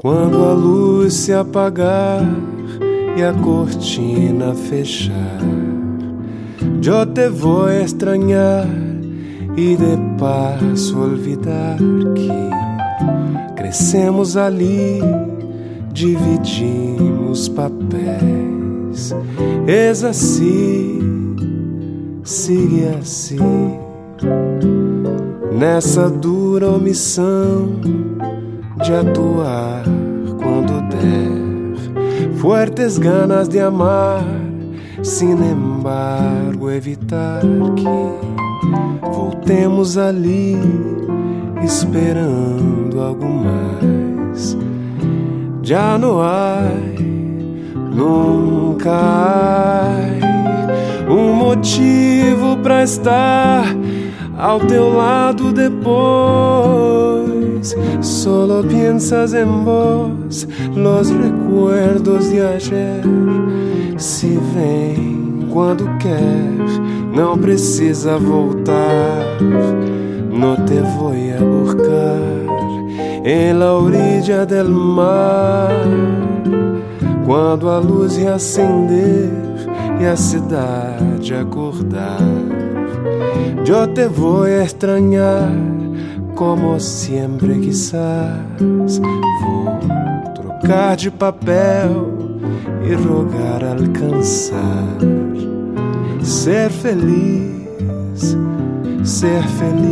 Quando a luz se apagar e a cortina fechar, eu te vou estranhar e de passo olvidar que crescemos ali, dividimos papéis. És assim, sigue assim, nessa dura omissão de atuar quando der, fuertes ganas de amar, sin embargo, evitar que voltemos ali, esperando algo mais. Já não há, nunca há um motivo para estar ao teu lado depois. Solo piensas en vos, los recuerdos de ayer. Se vem quando quer, não precisa voltar. No te voy a buscar en la orilla del mar. Quando a luz reacender e a cidade acordar. Yo te voy a extrañar como siempre quizás. Vou trocar de papel e rogar alcançar. Ser feliz, ser feliz.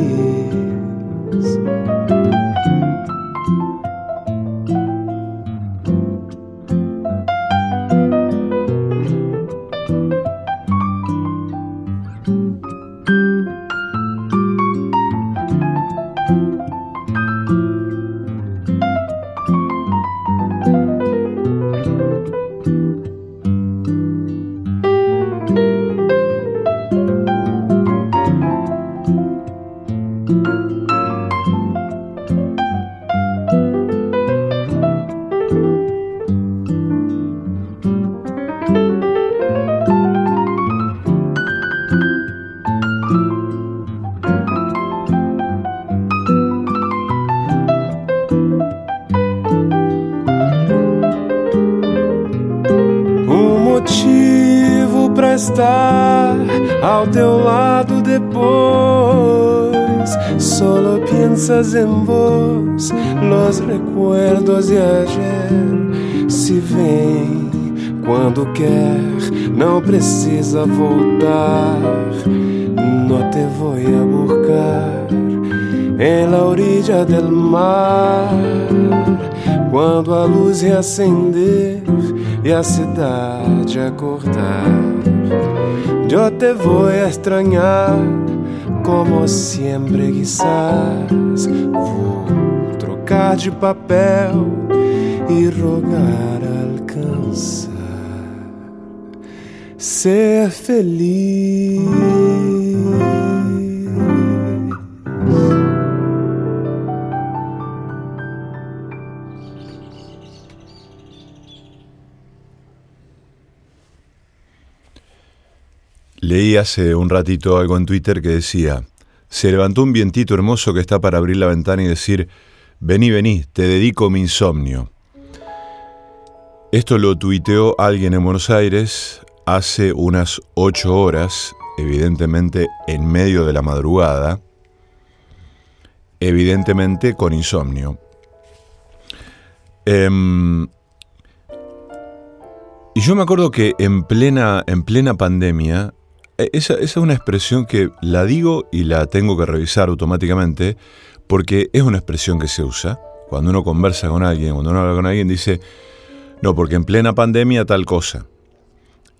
Precisa voltar. No te voy a buscar en la orilla del mar. Quando a luz reacender e a cidade acordar, eu te vou a extrañar como sempre quizás. Vou trocar de papel e rogar ser feliz. Leí hace un ratito algo en Twitter que decía, se levantó un vientito hermoso que está para abrir la ventana y decir, vení, vení, te dedico mi insomnio. Esto lo tuiteó alguien en Buenos Aires hace unas ocho horas, evidentemente en medio de la madrugada, evidentemente con insomnio. Em, y yo me acuerdo que en plena, en plena pandemia, e, esa, esa es una expresión que la digo y la tengo que revisar automáticamente, porque es una expresión que se usa. Cuando uno conversa con alguien, cuando uno habla con alguien, dice, no, porque en plena pandemia tal cosa.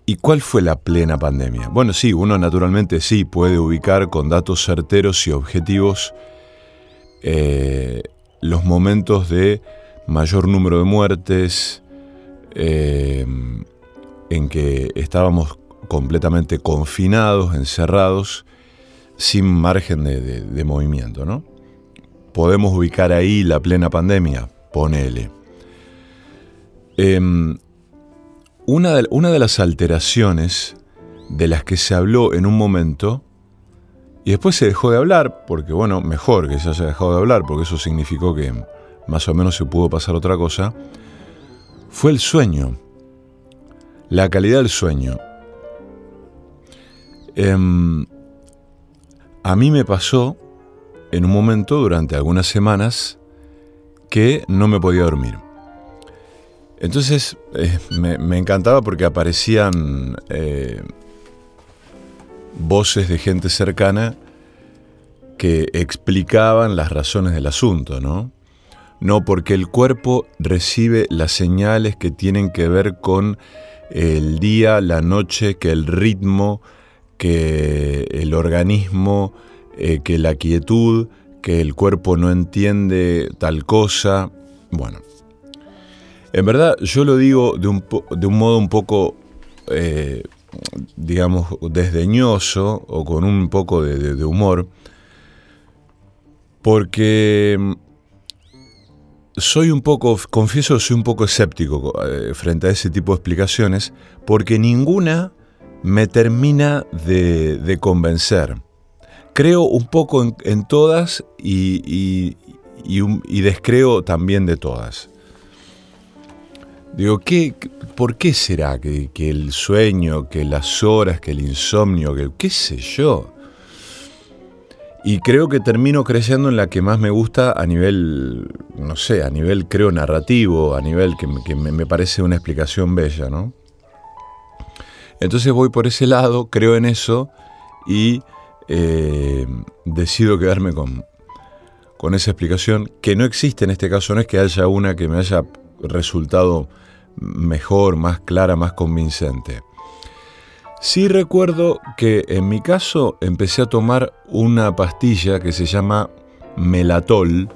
¿Y cuál fue la plena pandemia? Bueno, sí, uno naturalmente sí puede ubicar con datos certeros y objetivos eh, los momentos de mayor número de muertes, eh, en que estábamos completamente confinados, encerrados, sin margen de, movimiento, ¿no? Podemos ubicar ahí la plena pandemia, ponele. Eh, una, de, las alteraciones de las que se habló en un momento, y después se dejó de hablar, porque bueno, mejor que se haya dejado de hablar, porque eso significó que más o menos se pudo pasar otra cosa, fue el sueño, la calidad del sueño. Em, a mí me pasó en un momento durante algunas semanas que no me podía dormir. Entonces eh, me, encantaba porque aparecían eh, voces de gente cercana que explicaban las razones del asunto, ¿no? No porque el cuerpo recibe las señales que tienen que ver con el día, la noche, que el ritmo, que el organismo, eh, que la quietud, que el cuerpo no entiende tal cosa. Bueno, en verdad yo lo digo de un, de un modo un poco, eh, digamos, desdeñoso o con un poco de, humor, porque mm, soy un poco, confieso, soy un poco escéptico eh, frente a ese tipo de explicaciones, porque ninguna me termina de, convencer. Creo un poco en, todas y, y descreo también de todas. Digo, ¿qué, ¿por qué será que, el sueño, que las horas, que el insomnio, que qué sé yo? Y creo que termino creyendo en la que más me gusta a nivel, no sé, a nivel creo narrativo, a nivel que, me, parece una explicación bella, ¿no? Entonces voy por ese lado, creo en eso y eh, decido quedarme con, con esa explicación, que no existe en este caso, no es que haya una que me haya resultado mejor, más clara, más convincente. Sí recuerdo que en mi caso empecé a tomar una pastilla que se llama Melatol,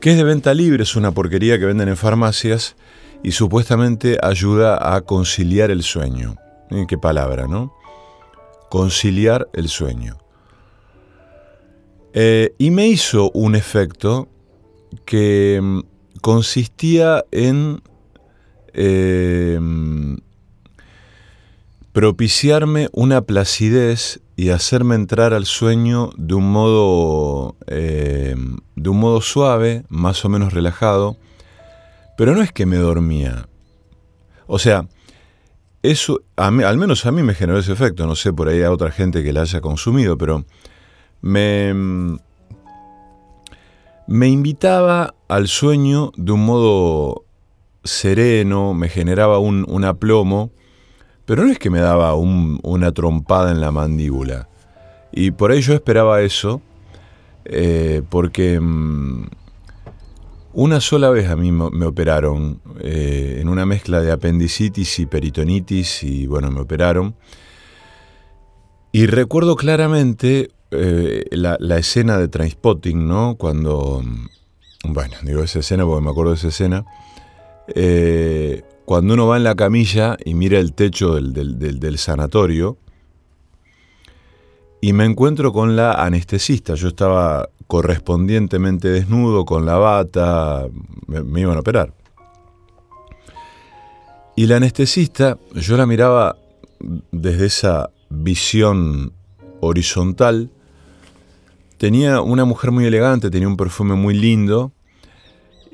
que es de venta libre, es una porquería que venden en farmacias y supuestamente ayuda a conciliar el sueño. ¿Qué palabra, no? Conciliar el sueño. Eh, y me hizo un efecto que mm, consistía en em, propiciarme una placidez y hacerme entrar al sueño de un modo, em, de un modo suave, más o menos relajado, pero no es que me dormía. O sea, eso al menos a mí me generó ese efecto, no sé por ahí a otra gente que la haya consumido, pero me, me invitaba al sueño de un modo sereno, me generaba un, aplomo, pero no es que me daba una trompada en la mandíbula. Y por ahí yo esperaba eso, eh, porque mm, una sola vez a mí me operaron eh, en una mezcla de apendicitis y peritonitis, y bueno, me operaron. Y recuerdo claramente eh, la, escena de Transpotting, ¿no? Cuando, bueno, digo esa escena porque me acuerdo de esa escena, eh, cuando uno va en la camilla y mira el techo del, sanatorio, y me encuentro con la anestesista. Yo estaba correspondientemente desnudo, con la bata, me, iban a operar. Y la anestesista, yo la miraba desde esa visión horizontal Tenía una mujer muy elegante, tenía un perfume muy lindo.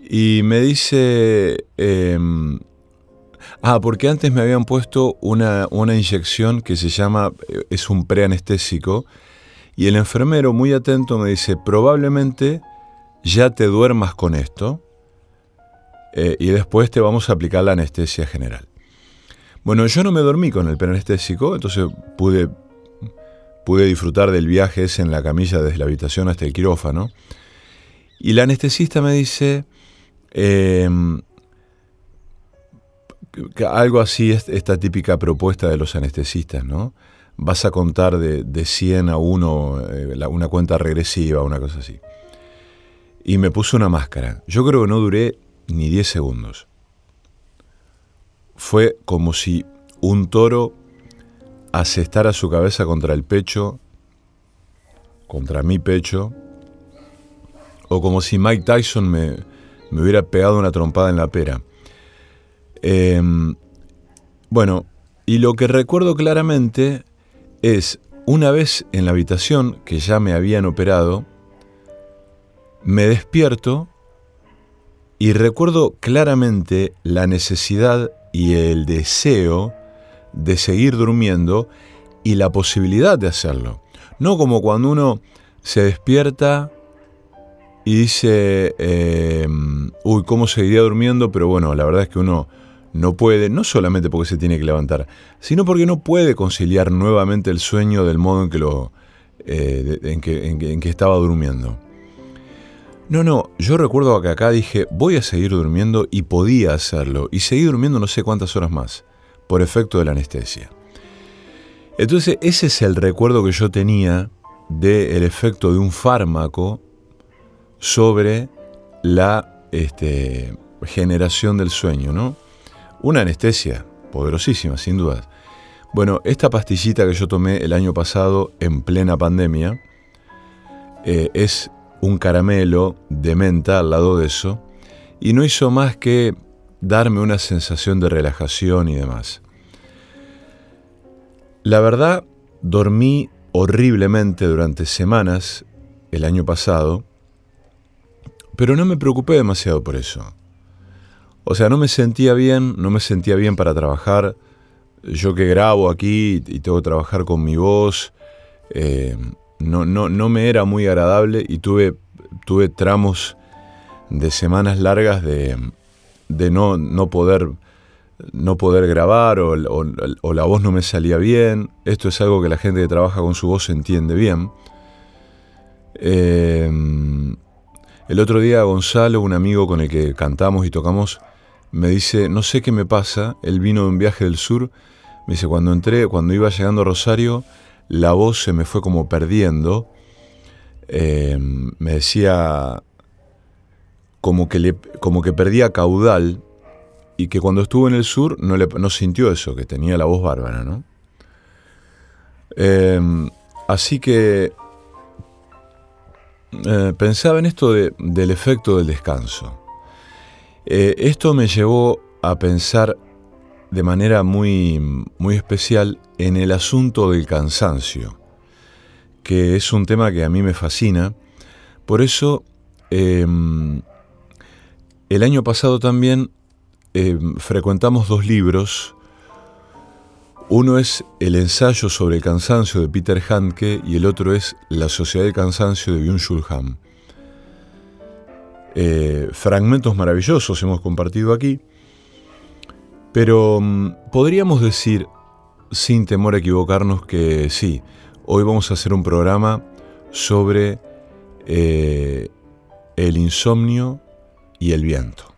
Y me dice... Em, ah, porque antes me habían puesto una, una inyección que se llama... Eh, es un preanestésico. Y el enfermero, muy atento, me dice, probablemente ya te duermas con esto. Eh, y después te vamos a aplicar la anestesia general. Bueno, yo no me dormí con el preanestésico, entonces pude pude disfrutar del viaje ese en la camilla desde la habitación hasta el quirófano. Y la anestesista me dice em, algo así, esta típica propuesta de los anestesistas, ¿no? Vas a contar de, de 100 a 1 eh, una cuenta regresiva, una cosa así. Y me puso una máscara. Yo creo que no duré ni 10 segundos. Fue como si un toro asestar a su cabeza contra el pecho, contra mi pecho, o como si Mike Tyson me, hubiera pegado una trompada en la pera. Em, bueno, y lo que recuerdo claramente es una vez en la habitación que ya me habían operado, me despierto y recuerdo claramente la necesidad y el deseo de seguir durmiendo y la posibilidad de hacerlo. No como cuando uno se despierta y dice, em, uy, ¿cómo seguiría durmiendo? Pero bueno, la verdad es que uno no puede, no solamente porque se tiene que levantar, sino porque no puede conciliar nuevamente el sueño del modo en que, lo, eh, en que estaba durmiendo. No, no, yo recuerdo que acá dije, voy a seguir durmiendo y podía hacerlo, y seguí durmiendo no sé cuántas horas más, por efecto de la anestesia. Entonces, ese es el recuerdo que yo tenía del efecto de un fármaco sobre la este, generación del sueño, ¿no? Una anestesia poderosísima, sin duda. Bueno, esta pastillita que yo tomé el año pasado en plena pandemia eh, es un caramelo de menta al lado de eso y no hizo más que darme una sensación de relajación y demás. La verdad, dormí horriblemente durante semanas el año pasado, pero no me preocupé demasiado por eso. O sea, no me sentía bien, no me sentía bien para trabajar. Yo que grabo aquí y tengo que trabajar con mi voz, eh, no, no, no me era muy agradable y tuve, tuve tramos de semanas largas de, no, no, poder, no poder grabar o, la voz no me salía bien. Esto es algo que la gente que trabaja con su voz entiende bien. Eh, el otro día Gonzalo, un amigo con el que cantamos y tocamos, me dice, no sé qué me pasa, él vino de un viaje del sur, me dice, cuando entré, cuando iba llegando a Rosario, la voz se me fue como perdiendo. Eh, me decía como que, como que perdía caudal y que cuando estuvo en el sur no, le, no sintió eso, que tenía la voz bárbara, ¿no? Eh, así que eh, pensaba en esto del efecto del descanso. esto me llevó a pensar de manera muy, muy especial en el asunto del cansancio, que es un tema que a mí me fascina. Por eso, em, el año pasado también em, frecuentamos dos libros. Uno es el ensayo sobre el cansancio de Peter Handke y el otro es La sociedad del cansancio de Byung-Chul Han. Eh, fragmentos maravillosos hemos compartido aquí. Pero mm, podríamos decir, sin temor a equivocarnos, que sí, hoy vamos a hacer un programa sobre eh, el insomnio y el viento.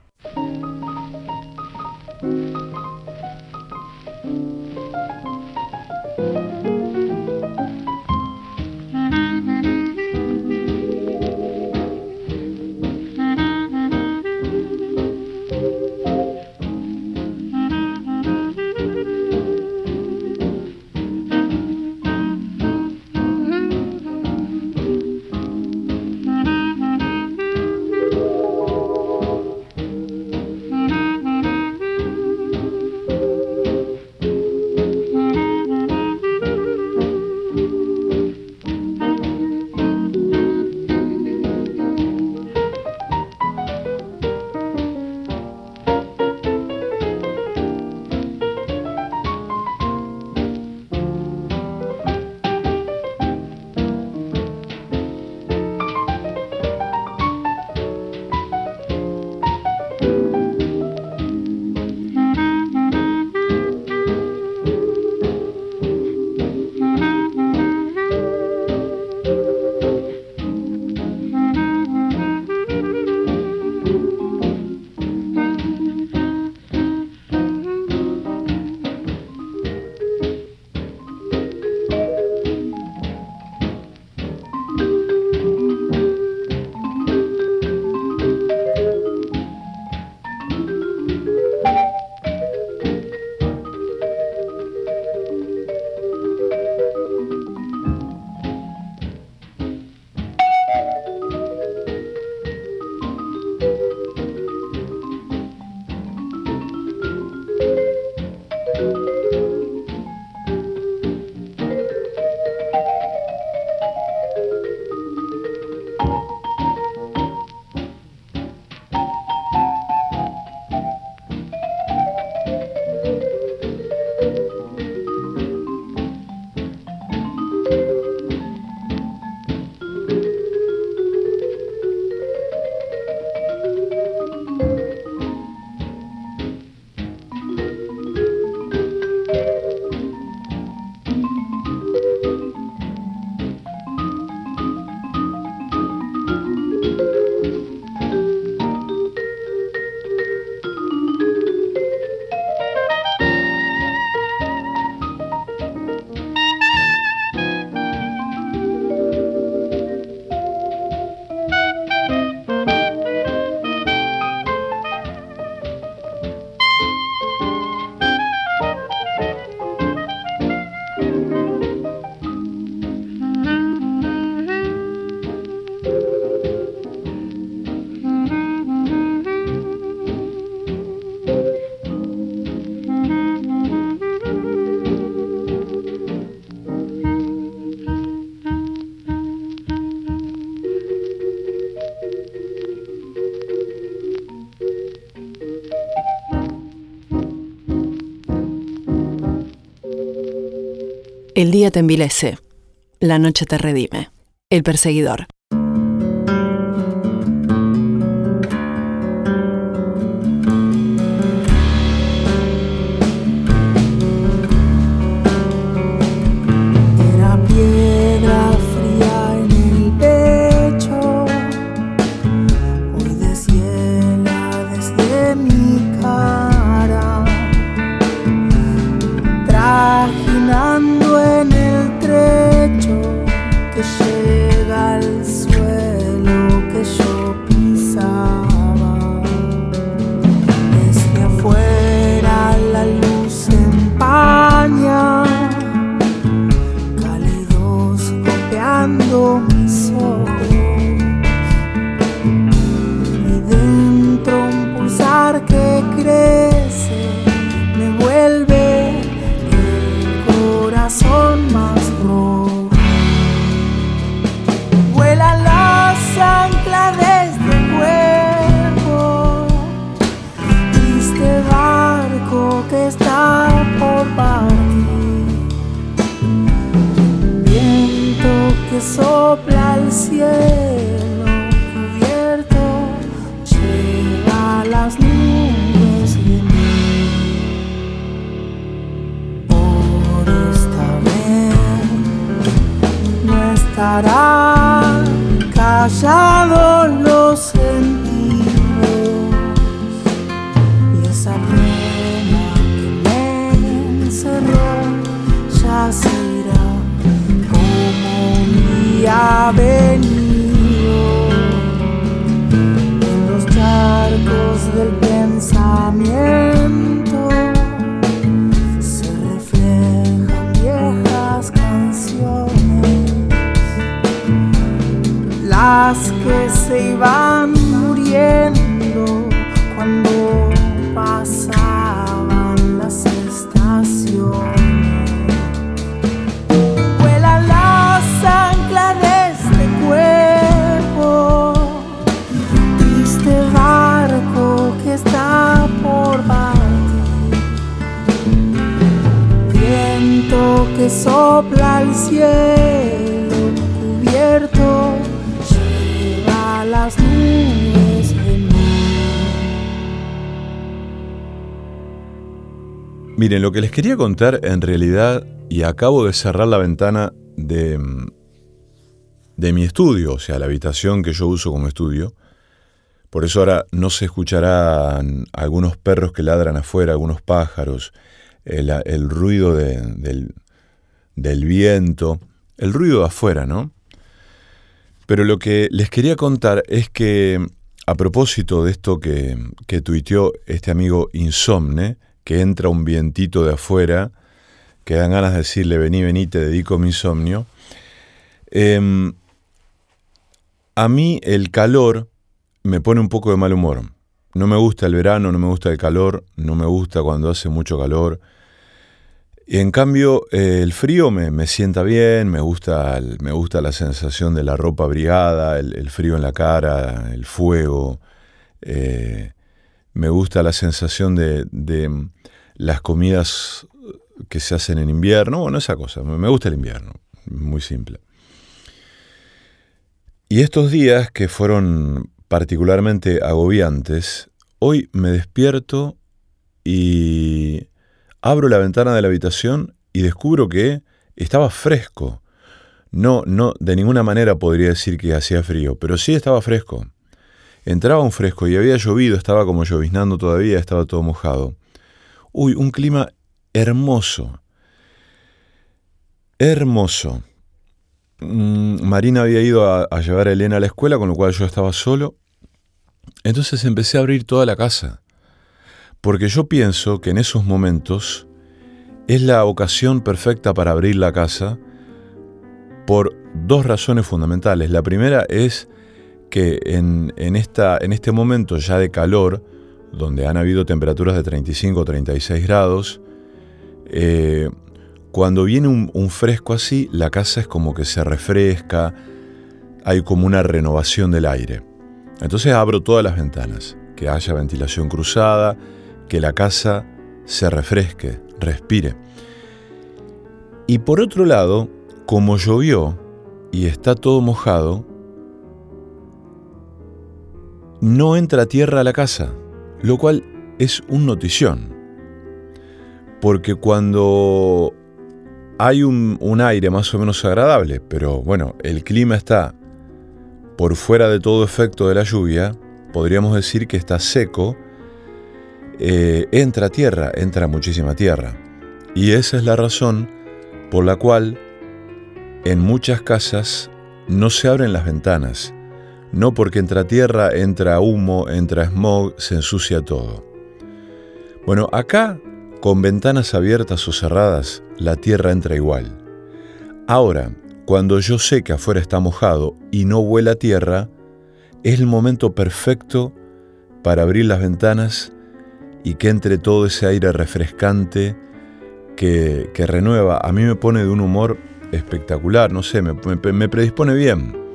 El día te envilece, la noche te redime. El perseguidor. Miren, lo que les quería contar en realidad, y acabo de cerrar la ventana de, de mi estudio, o sea, la habitación que yo uso como estudio, por eso ahora no se escucharán algunos perros que ladran afuera, algunos pájaros, el, ruido del, del viento, el ruido de afuera, ¿no? Pero lo que les quería contar es que, a propósito de esto que, que tuiteó este amigo Insomne, que entra un vientito de afuera, que dan ganas de decirle, vení, vení, te dedico mi insomnio. Em, a mí el calor me pone un poco de mal humor. No me gusta el verano, no me gusta el calor, no me gusta cuando hace mucho calor. Y en cambio, eh, el frío me, sienta bien, me gusta, me gusta la sensación de la ropa abrigada, el, frío en la cara, el fuego. Eh, me gusta la sensación de, las comidas que se hacen en invierno, bueno, esa cosa, me gusta el invierno, muy simple. Y estos días que fueron particularmente agobiantes, hoy me despierto y abro la ventana de la habitación y descubro que estaba fresco. No, no, de ninguna manera podría decir que hacía frío, pero sí estaba fresco. Entraba un fresco y había llovido, estaba como lloviznando todavía, estaba todo mojado. Uy, un clima hermoso. Hermoso. Mm, Marina había ido a, llevar a Elena a la escuela, con lo cual yo estaba solo. Entonces empecé a abrir toda la casa. Porque yo pienso que en esos momentos es la ocasión perfecta para abrir la casa por dos razones fundamentales. La primera es que en, esta, en este momento ya de calor, donde han habido temperaturas de 35 o 36 grados, eh, cuando viene un, fresco así, la casa es como que se refresca, hay como una renovación del aire. Entonces abro todas las ventanas, que haya ventilación cruzada, que la casa se refresque, respire. Y por otro lado, como llovió y está todo mojado, no entra tierra a la casa, lo cual es un notición. Porque cuando hay un, aire más o menos agradable, pero bueno, el clima está por fuera de todo efecto de la lluvia, podríamos decir que está seco, eh, entra tierra, entra muchísima tierra. Y esa es la razón por la cual en muchas casas no se abren las ventanas. No porque entra tierra, entra humo, entra smog, se ensucia todo. Bueno, acá, con ventanas abiertas o cerradas, la tierra entra igual. Ahora, cuando yo sé que afuera está mojado y no vuela tierra, es el momento perfecto para abrir las ventanas y que entre todo ese aire refrescante que, renueva. A mí me pone de un humor espectacular, no sé, me, predispone bien.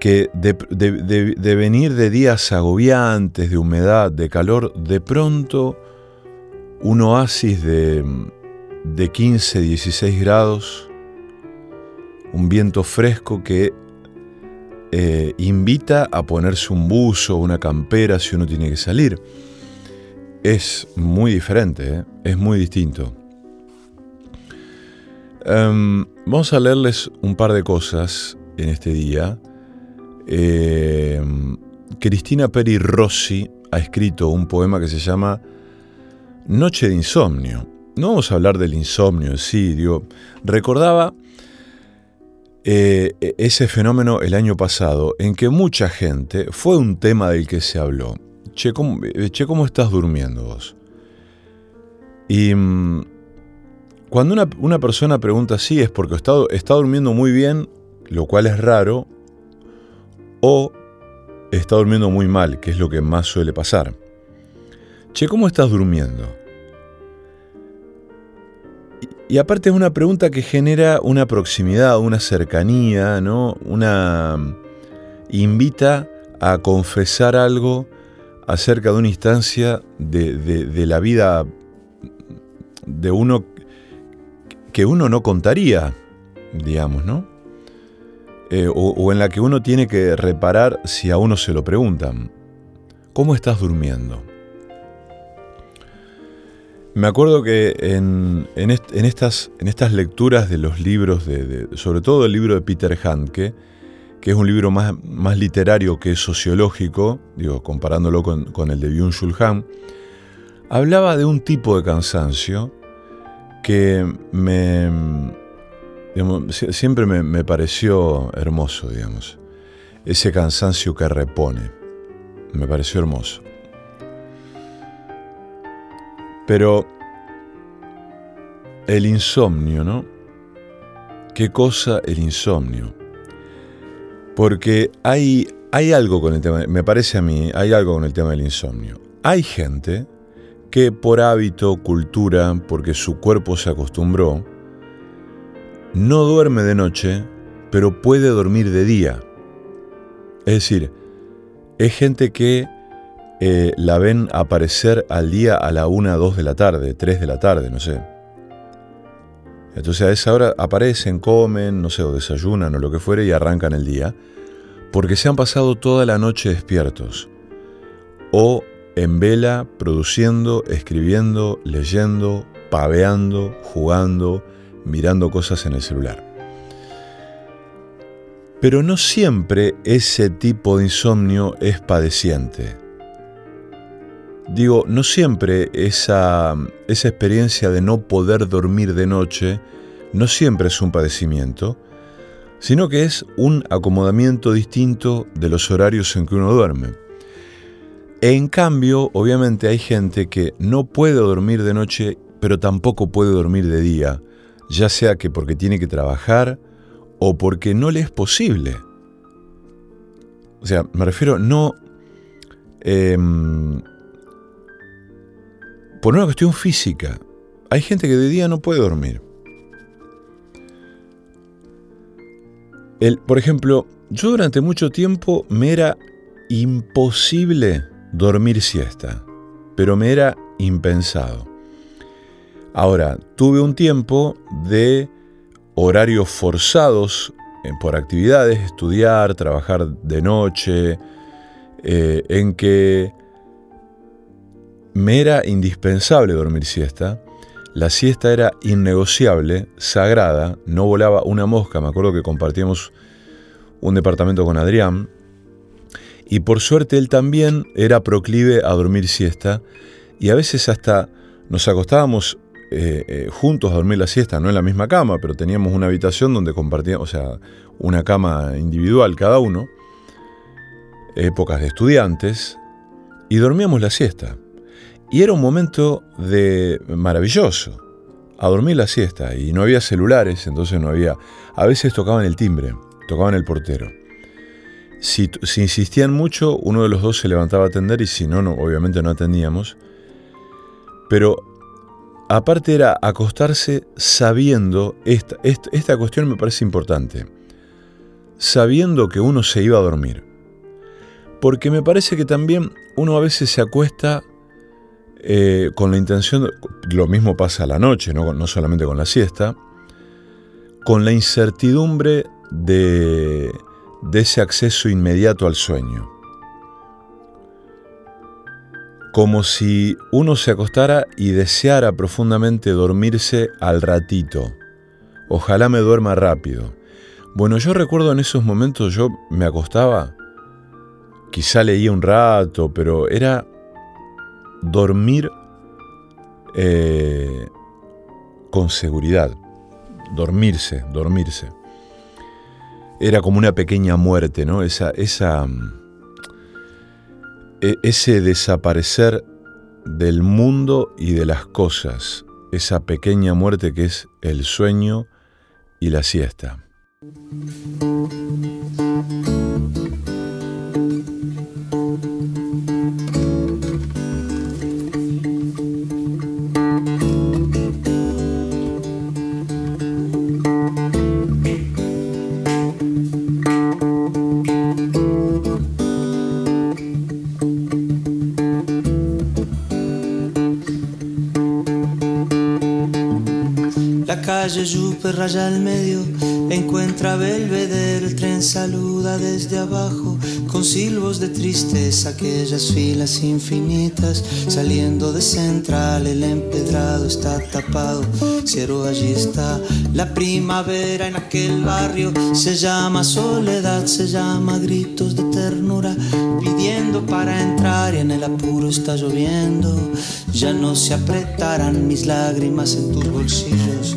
Que de, venir de días agobiantes, de humedad, de calor, de pronto un oasis de, de 15, 16 grados, un viento fresco que eh, invita a ponerse un buzo, una campera si uno tiene que salir. Es muy diferente, ¿eh? es muy distinto. Em, vamos a leerles un par de cosas en este día. Em, Cristina Peri Rossi ha escrito un poema que se llama Noche de Insomnio. No vamos a hablar del insomnio en sí, recordaba eh, e-, ese fenómeno el año pasado en que mucha gente, fue un tema del que se habló, che, ¿cómo, eh, ¿cómo estás durmiendo vos? Y mm, cuando una, persona pregunta así es porque está durmiendo muy bien, lo cual es raro, o está durmiendo muy mal, que es lo que más suele pasar. Che, ¿cómo estás durmiendo? Y aparte es una pregunta que genera una proximidad, una cercanía, ¿no? Una invita a confesar algo acerca de una instancia de, la vida de uno que uno no contaría, digamos, ¿no? Eh, o, en la que uno tiene que reparar si a uno se lo preguntan. ¿Cómo estás durmiendo? Me acuerdo que en, estas, en, estas, lecturas de los libros, de, sobre todo el libro de Peter Handke, que es un libro más, más literario que sociológico, digo, comparándolo con, el de Byung-Chul Han, hablaba de un tipo de cansancio que me, siempre me, me pareció hermoso, digamos. Ese cansancio que repone. Me pareció hermoso. Pero el insomnio, ¿no? ¿Qué cosa el insomnio? Porque hay, hay algo con el tema, me parece a mí, hay algo con el tema del insomnio. Hay gente que por hábito, cultura, porque su cuerpo se acostumbró, no duerme de noche, pero puede dormir de día. Es decir, es gente que eh, la ven aparecer al día a la 1, 2 de la tarde, 3 de la tarde, no sé. Entonces a esa hora aparecen, comen, no sé, o desayunan o lo que fuere y arrancan el día, porque se han pasado toda la noche despiertos, o en vela, produciendo, escribiendo, leyendo, paveando, jugando, mirando cosas en el celular. Pero no siempre ese tipo de insomnio es padeciente. Digo, no siempre esa, esa experiencia de no poder dormir de noche, no siempre es un padecimiento, sino que es un acomodamiento distinto de los horarios en que uno duerme. En cambio, obviamente hay gente que no puede dormir de noche, pero tampoco puede dormir de día, ya sea que porque tiene que trabajar o porque no le es posible. O sea, me refiero no... Em, por una cuestión física. Hay gente que de día no puede dormir. El, por ejemplo, yo durante mucho tiempo me era imposible dormir siesta, pero me era impensado. Ahora, tuve un tiempo de horarios forzados eh, por actividades, estudiar, trabajar de noche, eh, en que me era indispensable dormir siesta. La siesta era innegociable, sagrada, no volaba una mosca. Me acuerdo que compartíamos un departamento con Adrián. Y por suerte él también era proclive a dormir siesta. Y a veces hasta nos acostábamos eh, eh, juntos a dormir la siesta, no en la misma cama, pero teníamos una habitación donde compartíamos, o sea, una cama individual cada uno, épocas de estudiantes, y dormíamos la siesta. Y era un momento de maravilloso. A dormir la siesta y no había celulares, entonces no había... A veces tocaban el timbre, tocaban el portero. Si, insistían mucho, uno de los dos se levantaba a atender y si no, no obviamente no atendíamos. Pero aparte era acostarse sabiendo, esta, esta, cuestión me parece importante, sabiendo que uno se iba a dormir. Porque me parece que también uno a veces se acuesta eh, con la intención, lo mismo pasa a la noche, ¿no? no solamente con la siesta, con la incertidumbre de, de ese acceso inmediato al sueño. Como si uno se acostara y deseara profundamente dormirse al ratito. Ojalá me duerma rápido. Bueno, yo recuerdo en esos momentos yo me acostaba, quizá leía un rato, pero era dormir eh, con seguridad, dormirse, dormirse. Era como una pequeña muerte, ¿no? Esa, esa, e, ese desaparecer del mundo y de las cosas, esa pequeña muerte que es el sueño y la siesta. Raya al medio, encuentra Belvedere, el tren saluda desde abajo, con silbos de tristeza, aquellas filas infinitas, saliendo de central, el empedrado está tapado, cero allí está, la primavera en aquel barrio, se llama soledad, se llama gritos de ternura, pidiendo para entrar y en el apuro está lloviendo, ya no se apretarán mis lágrimas en tus bolsillos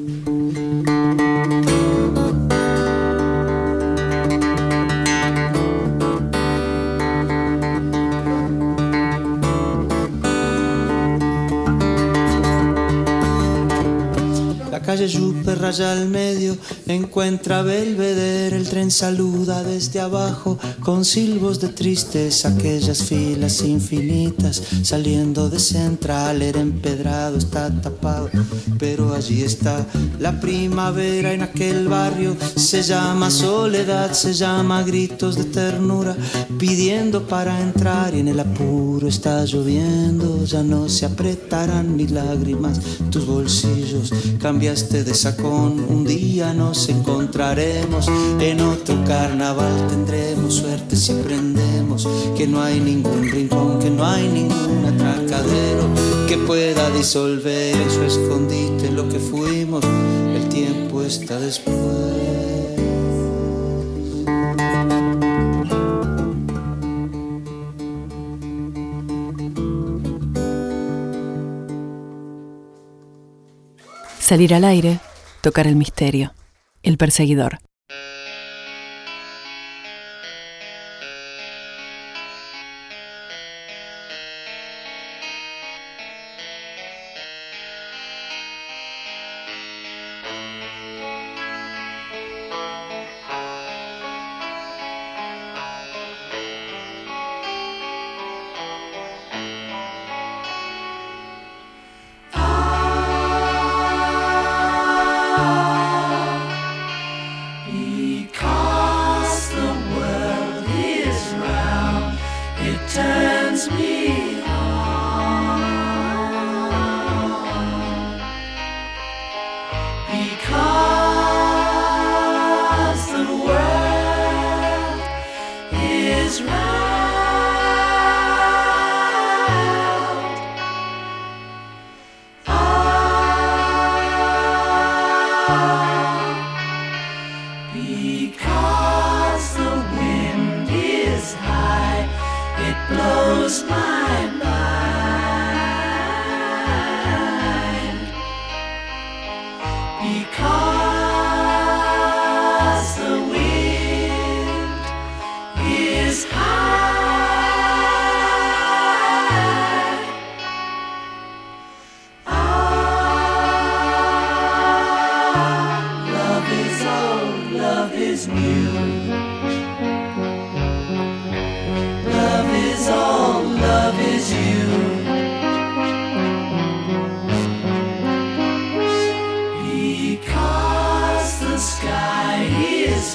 Raya al medio, encuentra Belvedere, el tren saluda desde abajo con silbos de tristeza, aquellas filas infinitas saliendo de central, era empedrado, está tapado, pero allí está la primavera en aquel barrio, se llama soledad, se llama gritos de ternura, pidiendo para entrar y en el apuro está lloviendo, ya no se apretarán ni lágrimas tus bolsillos, cambiaste de un día nos encontraremos en otro carnaval. Tendremos suerte si aprendemos que no hay ningún rincón, que no hay ningún atracadero que pueda disolver en su escondite lo que fuimos. El tiempo está después. Salir al aire tocar el misterio, el perseguidor.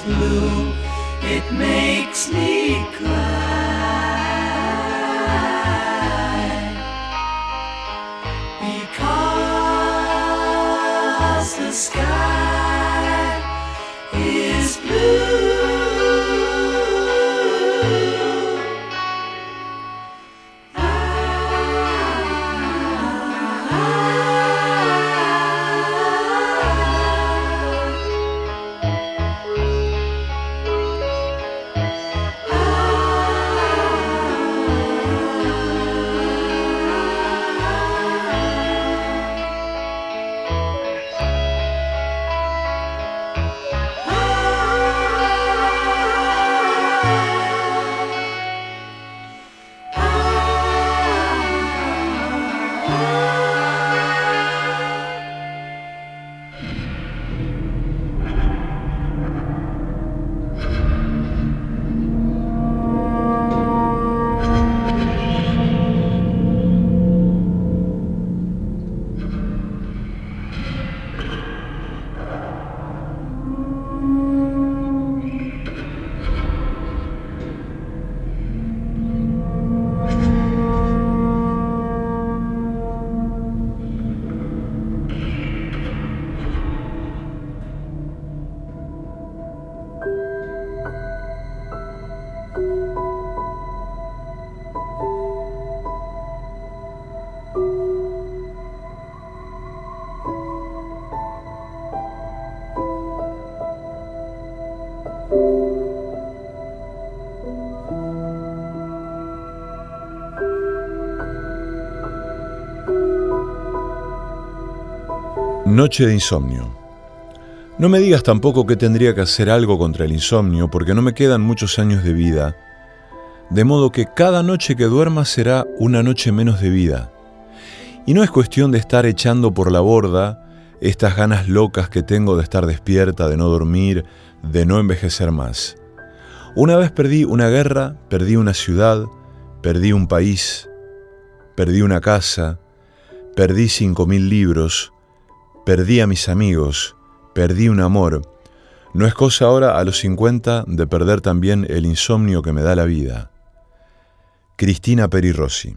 blue, it makes me cry. Noche de insomnio. No me digas tampoco que tendría que hacer algo contra el insomnio porque no me quedan muchos años de vida, de modo que cada noche que duerma será una noche menos de vida. Y no es cuestión de estar echando por la borda estas ganas locas que tengo de estar despierta, de no dormir, de no envejecer más. Una vez perdí una guerra, perdí una ciudad, perdí un país, perdí una casa, perdí cinco mil libros, Perdí a mis amigos, perdí un amor. No es cosa ahora a los 50 de perder también el insomnio que me da la vida. Cristina Peri Rossi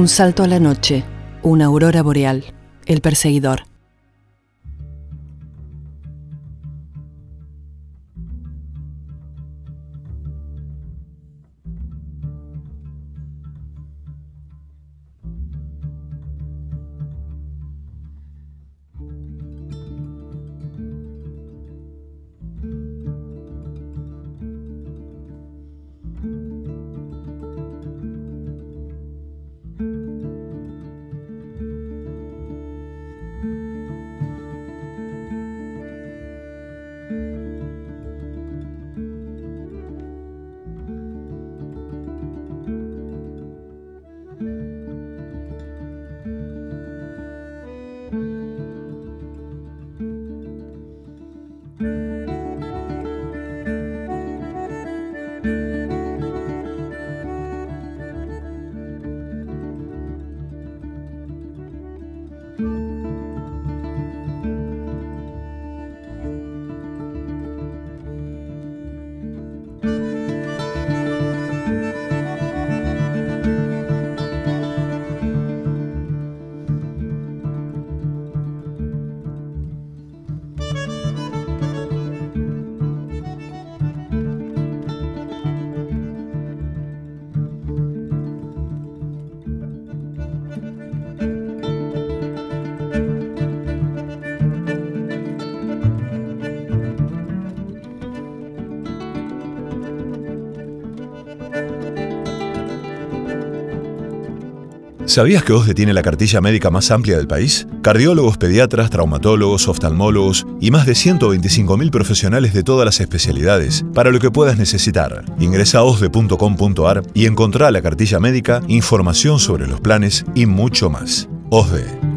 Un salto a la noche, una aurora boreal, el perseguidor. ¿Sabías que OSDE tiene la cartilla médica más amplia del país? Cardiólogos, pediatras, traumatólogos, oftalmólogos y más de 125.000 profesionales de todas las especialidades para lo que puedas necesitar. Ingresa a osde.com.ar y encontrá la cartilla médica, información sobre los planes y mucho más. OSDE.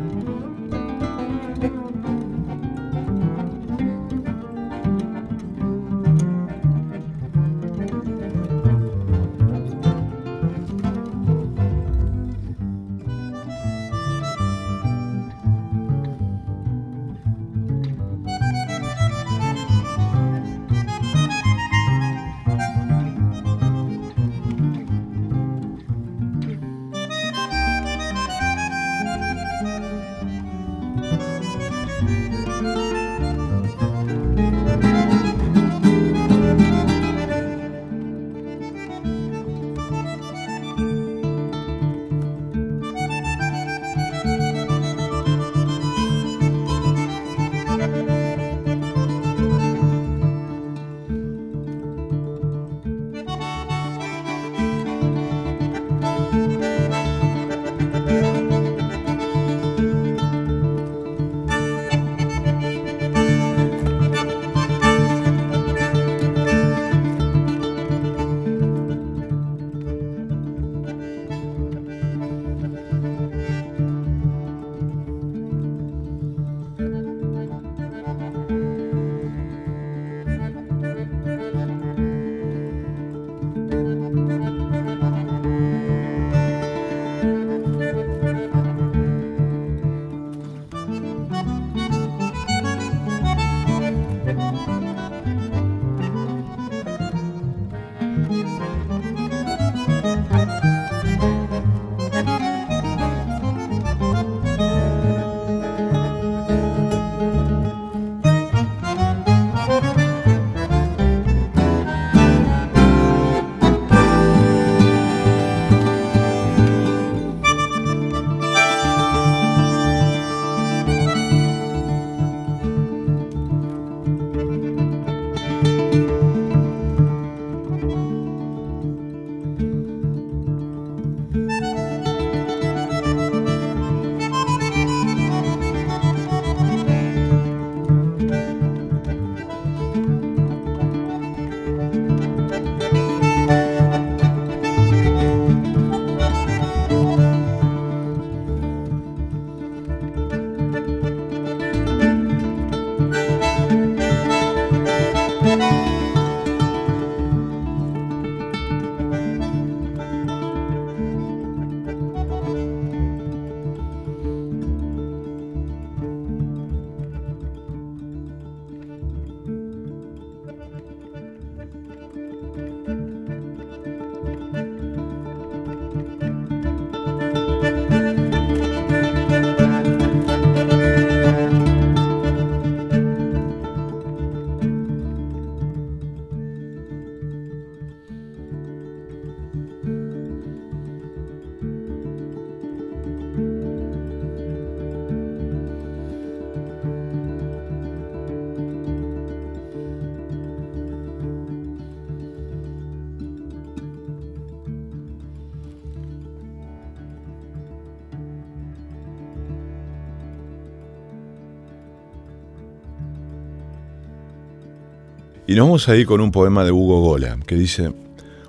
Y nos vamos con un poema de Hugo Gola, que dice,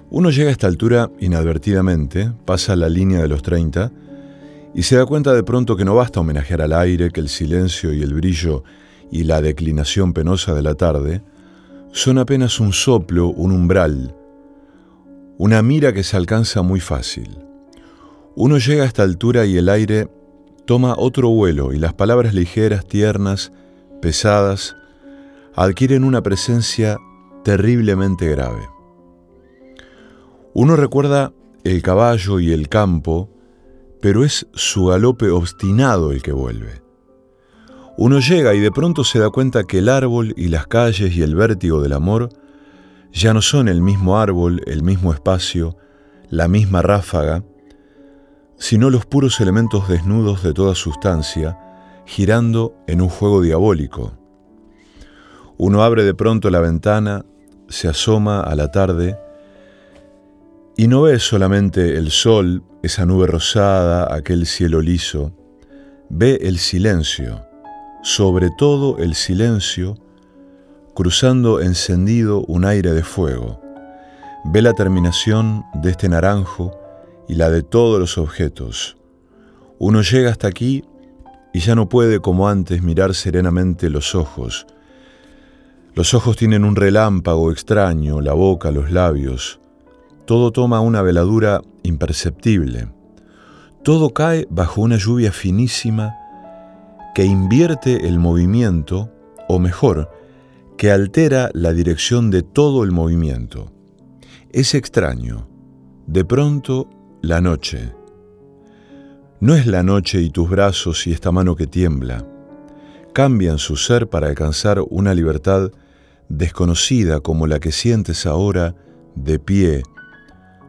uno llega a esta altura inadvertidamente, pasa la línea de los 30, y se da cuenta de pronto que no basta homenajear al aire, que el silencio y el brillo y la declinación penosa de la tarde son apenas un soplo, un umbral, una mira que se alcanza muy fácil. Uno llega a esta altura y el aire toma otro vuelo y las palabras ligeras, tiernas, pesadas, adquieren una presencia terriblemente grave. Uno recuerda el caballo y el campo, pero es su galope obstinado el que vuelve. Uno llega y de pronto se da cuenta que el árbol y las calles y el vértigo del amor ya no son el mismo árbol, el mismo espacio, la misma ráfaga, sino los puros elementos desnudos de toda sustancia, girando en un juego diabólico, uno abre de pronto la ventana, se asoma a la tarde Y no ves solamente el sol, esa nube rosada, aquel cielo liso, ve el silencio, sobre todo el silencio, cruzando encendido un aire de fuego. Ve la terminación de este naranjo y la de todos los objetos. Uno llega hasta aquí y ya no puede como antes mirar serenamente los ojos. Los ojos tienen un relámpago extraño, la boca, los labios. Todo toma una veladura imperceptible. Todo cae bajo una lluvia finísima que invierte el movimiento, o mejor, que altera la dirección de todo el movimiento. Es extraño. De pronto, la noche. No es la noche y tus brazos y esta mano que tiembla. Cambian su ser para alcanzar una libertad desconocida como la que sientes ahora de pie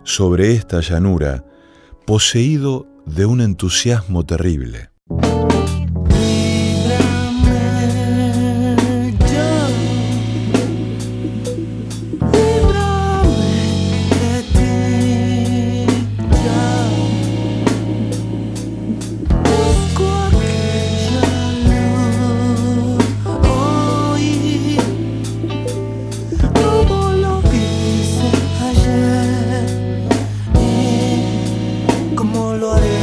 sobre esta llanura, poseído de un entusiasmo terrible. lo.